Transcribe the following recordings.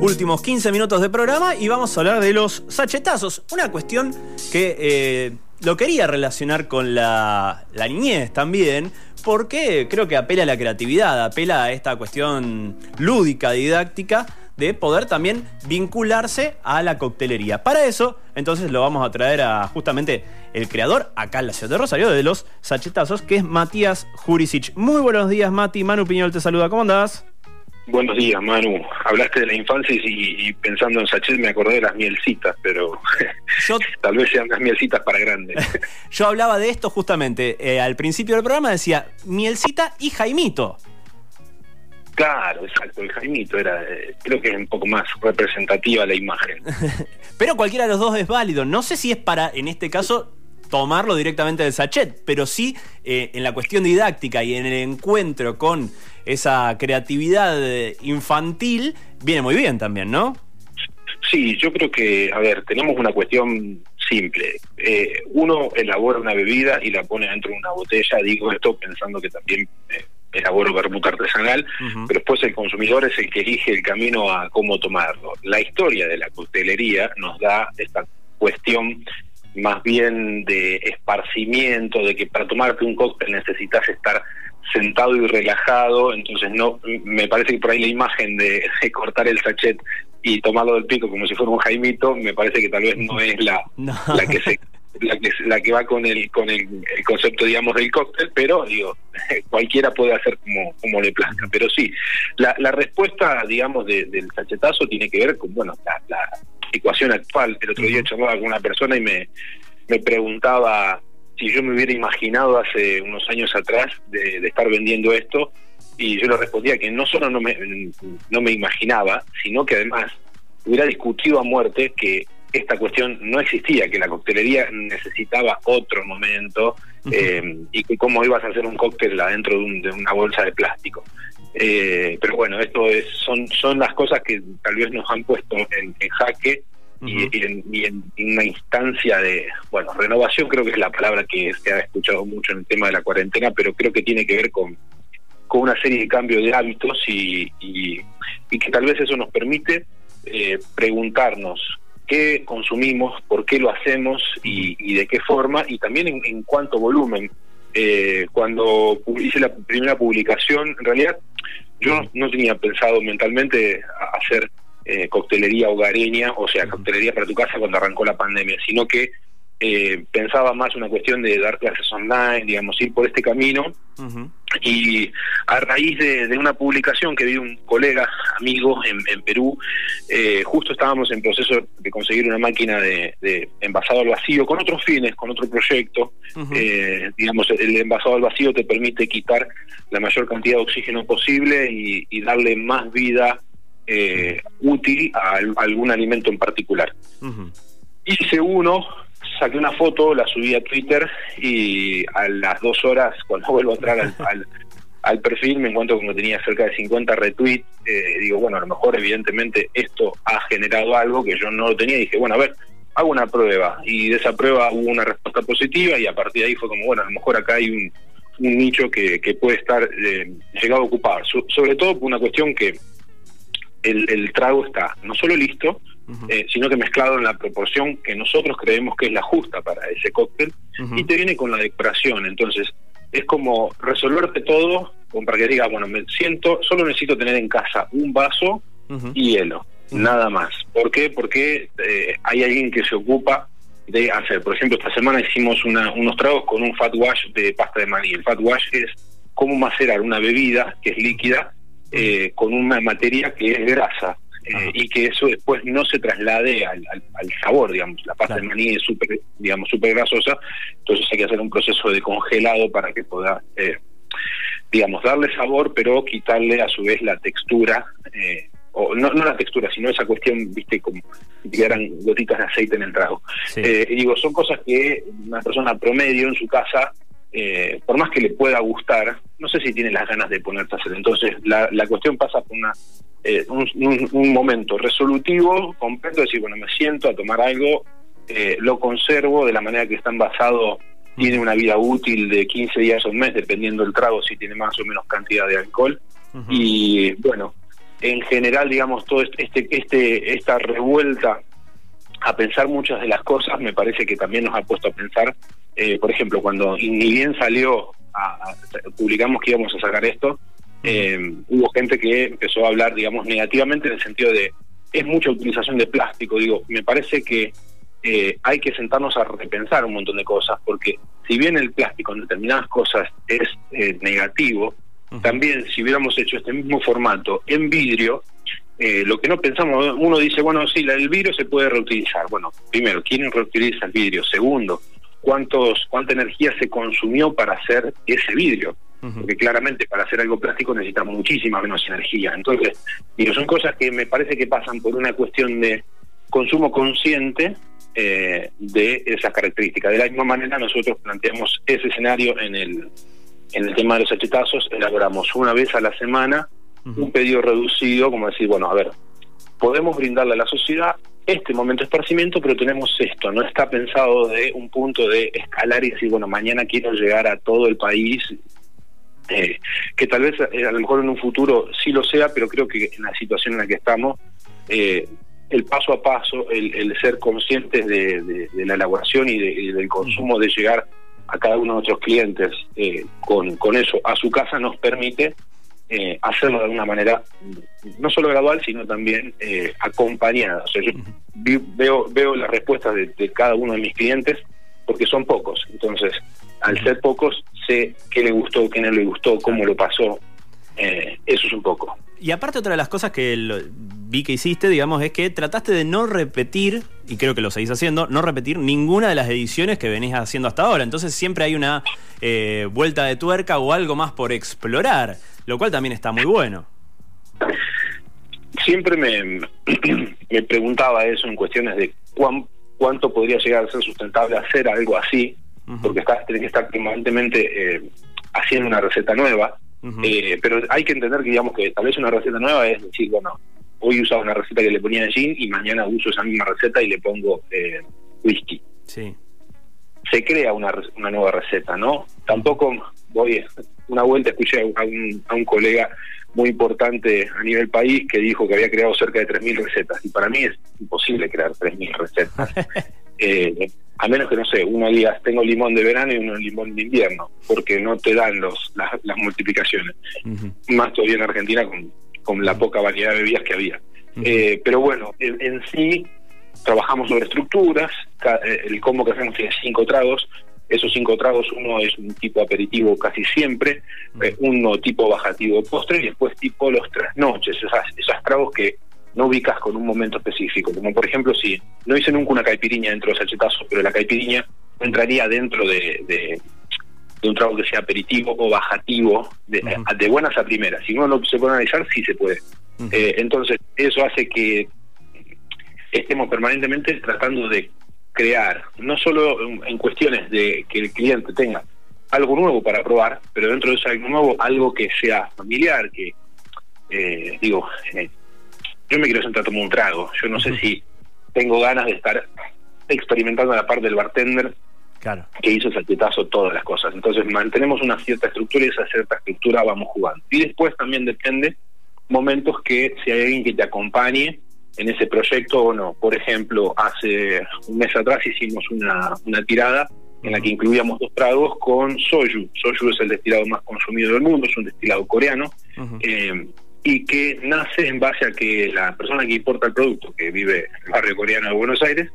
Últimos 15 minutos de programa y vamos a hablar de los sachetazos. Una cuestión que eh, lo quería relacionar con la, la niñez también, porque creo que apela a la creatividad, apela a esta cuestión lúdica, didáctica, de poder también vincularse a la coctelería. Para eso, entonces lo vamos a traer a justamente el creador, acá en la ciudad de Rosario, de los sachetazos, que es Matías Jurisic. Muy buenos días, Mati. Manu Piñol te saluda. ¿Cómo andás? Buenos días, Manu. Hablaste de la infancia y, pensando en Sachet me acordé de las mielcitas, pero tal vez sean las mielcitas para grandes. Yo hablaba de esto justamente. Eh, al principio del programa decía mielcita y Jaimito. Claro, exacto. El Jaimito era, eh, creo que es un poco más representativa la imagen. pero cualquiera de los dos es válido. No sé si es para, en este caso, tomarlo directamente del sachet, pero sí eh, en la cuestión didáctica y en el encuentro con esa creatividad infantil, viene muy bien también, ¿no? Sí, yo creo que, a ver, tenemos una cuestión simple. Eh, uno elabora una bebida y la pone dentro de una botella, digo esto pensando que también eh, elaboro vermut artesanal, pero después el consumidor es el que elige el camino a cómo tomarlo. La historia de la coctelería nos da esta cuestión más bien de esparcimiento, de que para tomarte un cóctel necesitas estar sentado y relajado, entonces no me parece que por ahí la imagen de, cortar el sachet y tomarlo del pico como si fuera un jaimito, me parece que tal vez no es la, la que se la que, la que va con el con el, concepto digamos del cóctel pero digo cualquiera puede hacer como como le plazca. Pero sí la, la respuesta digamos del sachetazo tiene que ver con bueno la, la ecuación actual. El otro día charlaba con una persona y me me preguntaba si yo me hubiera imaginado hace unos años atrás de, estar vendiendo esto, y yo le respondía que no solo no me, no me imaginaba, sino que además hubiera discutido a muerte que esta cuestión no existía, que la coctelería necesitaba otro momento eh, y que cómo ibas a hacer un cóctel adentro de, una bolsa de plástico. Eh, pero bueno, esto es, son, son las cosas que tal vez nos han puesto en jaque y, en, una instancia de, bueno, renovación creo que es la palabra que se ha escuchado mucho en el tema de la cuarentena, pero creo que tiene que ver con, con una serie de cambios de hábitos y, y, que tal vez eso nos permite eh, preguntarnos qué consumimos, por qué lo hacemos y, de qué forma y también en, cuánto volumen. Eh, cuando hice la primera publicación, en realidad yo no tenía pensado mentalmente hacer eh, coctelería hogareña, o sea, coctelería para tu casa cuando arrancó la pandemia, sino que eh, pensaba más una cuestión de dar clases online, digamos, ir por este camino. Y a raíz de, una publicación que vi un colega, amigo en, Perú, eh, justo estábamos en proceso de conseguir una máquina de, envasado al vacío con otros fines, con otro proyecto. digamos, el envasado al vacío te permite quitar la mayor cantidad de oxígeno posible y darle más vida eh, útil a, algún alimento en particular. Hice uno, saqué una foto, la subí a Twitter y a las dos horas, cuando vuelvo a entrar al, perfil, me encuentro que tenía cerca de 50 retweets. Eh, digo, bueno, a lo mejor evidentemente esto ha generado algo que yo no lo tenía. Dije, bueno, a ver, hago una prueba. Y de esa prueba hubo una respuesta positiva y a partir de ahí fue como, bueno, a lo mejor acá hay un, nicho que, puede estar eh, llegado a ocupar. sobre todo por una cuestión que el, trago está no solo listo, eh, sino que mezclado en la proporción que nosotros creemos que es la justa para ese cóctel y te viene con la decoración. Entonces, es como resolverte todo con para que diga, bueno, me siento, solo necesito tener en casa un vaso y hielo, nada más. ¿Por qué? Porque eh, hay alguien que se ocupa de hacer. Por ejemplo, esta semana hicimos una, unos tragos con un fat wash de pasta de maní. El fat wash es cómo macerar una bebida que es líquida eh, con una materia que es grasa eh, y que eso después no se traslade al, sabor, digamos. La pasta de maní es súper, digamos, súper grasosa, entonces hay que hacer un proceso de congelado para que pueda, eh, digamos, darle sabor, pero quitarle a su vez la textura, o no, no la textura, sino esa cuestión, viste, como si quedaran gotitas de aceite en el trago. y digo, son cosas que una persona promedio en su casa eh, por más que le pueda gustar, no sé si tiene las ganas de ponerse a hacer. Entonces, la, la cuestión pasa por una, eh, un, momento resolutivo, completo, de decir, bueno, me siento a tomar algo, eh, lo conservo de la manera que está envasado, tiene una vida útil de 15 días o un mes, dependiendo del trago, si tiene más o menos cantidad de alcohol. Y bueno, en general, digamos, todo este, este, esta revuelta a pensar muchas de las cosas, me parece que también nos ha puesto a pensar, eh, por ejemplo, cuando ni bien salió, publicamos que íbamos a sacar esto, eh, hubo gente que empezó a hablar, digamos, negativamente en el sentido de es mucha utilización de plástico. Digo, me parece que eh, hay que sentarnos a repensar un montón de cosas, porque si bien el plástico en determinadas cosas es negativo, también si hubiéramos hecho este mismo formato en vidrio, eh, lo que no pensamos, uno dice, bueno, sí, el vidrio se puede reutilizar. Bueno, primero, ¿quién reutiliza el vidrio? Segundo, ¿cuántos, ¿cuánta energía se consumió para hacer ese vidrio? Porque claramente para hacer algo plástico necesita muchísima menos energía. Entonces, digo, son cosas que me parece que pasan por una cuestión de consumo consciente eh, de esas características. De la misma manera, nosotros planteamos ese escenario en el, en el tema de los achetazos, elaboramos una vez a la semana un pedido reducido, como decir, bueno, a ver, podemos brindarle a la sociedad este momento de esparcimiento, pero tenemos esto, no está pensado de un punto de escalar y decir, bueno, mañana quiero llegar a todo el país, eh, que tal vez eh, a lo mejor en un futuro sí lo sea, pero creo que en la situación en la que estamos, eh, el paso a paso, el, ser conscientes de, la elaboración y, del consumo, de llegar a cada uno de nuestros clientes con, con eso a su casa, nos permite eh, hacerlo de alguna manera no solo gradual, sino también eh, acompañada. O sea, yo veo, veo las respuestas de, cada uno de mis clientes porque son pocos. Entonces, al ser pocos, sé qué le gustó, qué no le gustó, cómo lo pasó. Eh, eso es un poco. Y aparte otra de las cosas que vi que hiciste, digamos, es que trataste de no repetir, y creo que lo seguís haciendo, no repetir ninguna de las ediciones que venís haciendo hasta ahora. Entonces siempre hay una vuelta de tuerca o algo más por explorar lo cual también está muy bueno. Siempre me, me preguntaba eso en cuestiones de cuán, cuánto podría llegar a ser sustentable hacer algo así, porque estás, tenés que estar permanentemente eh, haciendo una receta nueva, eh, pero hay que entender que digamos que tal vez una receta nueva es decir, bueno, hoy usaba una receta que le ponía gin y mañana uso esa misma receta y le pongo eh, whisky. Sí. Se crea una, una nueva receta, ¿no? Tampoco voy una vuelta escuché a un, a un colega muy importante a nivel país que dijo que había creado cerca de 3.000 recetas. Y para mí es imposible crear 3.000 recetas. eh, a menos que, no sé, uno diga, tengo limón de verano y uno limón de invierno, porque no te dan los las, multiplicaciones. Más todavía en Argentina con, con la poca variedad de bebidas que había. eh, pero bueno, en, en, sí trabajamos sobre estructuras, eh, el combo que hacemos tiene cinco tragos, esos cinco tragos, uno es un tipo aperitivo casi siempre, eh, uno tipo bajativo postre y después tipo los trasnoches, esas, esos tragos que no ubicas con un momento específico. Como por ejemplo, si no hice nunca una caipiriña dentro de sachetazos, pero la caipiriña entraría dentro de, de, un trago que sea aperitivo o bajativo, de, de buenas a primeras. Si uno no se puede analizar, sí se puede. Eh, entonces, eso hace que estemos permanentemente tratando de crear, no solo en cuestiones de que el cliente tenga algo nuevo para probar, pero dentro de ese algo nuevo, algo que sea familiar, que, eh, digo, eh, yo me quiero sentar a tomar un trago, yo no sé si tengo ganas de estar experimentando la parte del bartender claro. que hizo ese tetazo todas las cosas. Entonces mantenemos una cierta estructura y esa cierta estructura vamos jugando. Y después también depende momentos que si hay alguien que te acompañe en ese proyecto o no. Por ejemplo, hace un mes atrás hicimos una, una tirada en la que incluíamos dos tragos con soju. Soju es el destilado más consumido del mundo, es un destilado coreano, eh, y que nace en base a que la persona que importa el producto, que vive en el barrio coreano de Buenos Aires,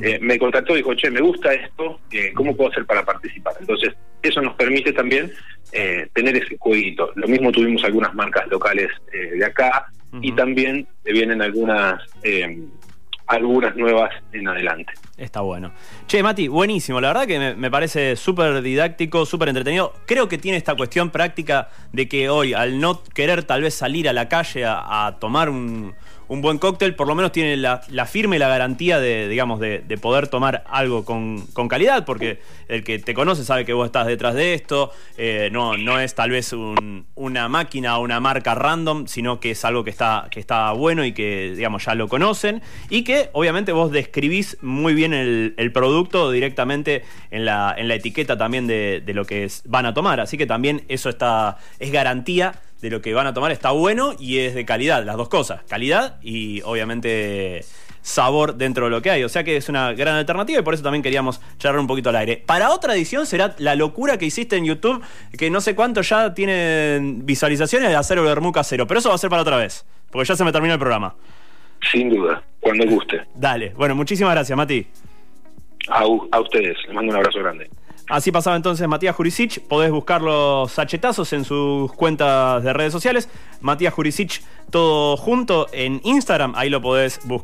eh, me contactó y dijo, che, me gusta esto, eh, ¿cómo puedo hacer para participar? Entonces, eso nos permite también tener ese jueguito. Lo mismo tuvimos algunas marcas locales de acá, y también vienen algunas eh, algunas nuevas en adelante. Está bueno. Che, Mati, buenísimo. La verdad que me, parece súper didáctico, súper entretenido. Creo que tiene esta cuestión práctica de que hoy, al no querer tal vez salir a la calle a tomar un, un buen cóctel, por lo menos tiene la, firme la garantía de, digamos, de, poder tomar algo con, calidad, porque el que te conoce sabe que vos estás detrás de esto, eh, no, no es tal vez una máquina o una marca random, sino que es algo que está, que está bueno y que, digamos, ya lo conocen, y que obviamente vos describís muy bien el, producto directamente en la, en la etiqueta también de, lo que van a tomar, así que también eso está, es garantía de lo que van a tomar está bueno y es de calidad, las dos cosas, calidad y obviamente sabor dentro de lo que hay. O sea que es una gran alternativa y por eso también queríamos charlar un poquito al aire. Para otra edición será la locura que hiciste en YouTube, que no sé cuánto ya tienen visualizaciones de hacer el vermú casero, pero eso va a ser para otra vez, porque ya se me terminó el programa. Sin duda, cuando guste. Dale, bueno, muchísimas gracias, Mati. A, a ustedes, les mando un abrazo grande. Así pasaba entonces Matías Jurisic. Podés buscar los sachetazos en sus cuentas de redes sociales. Matías Jurisic, todo junto en Instagram. Ahí lo podés buscar.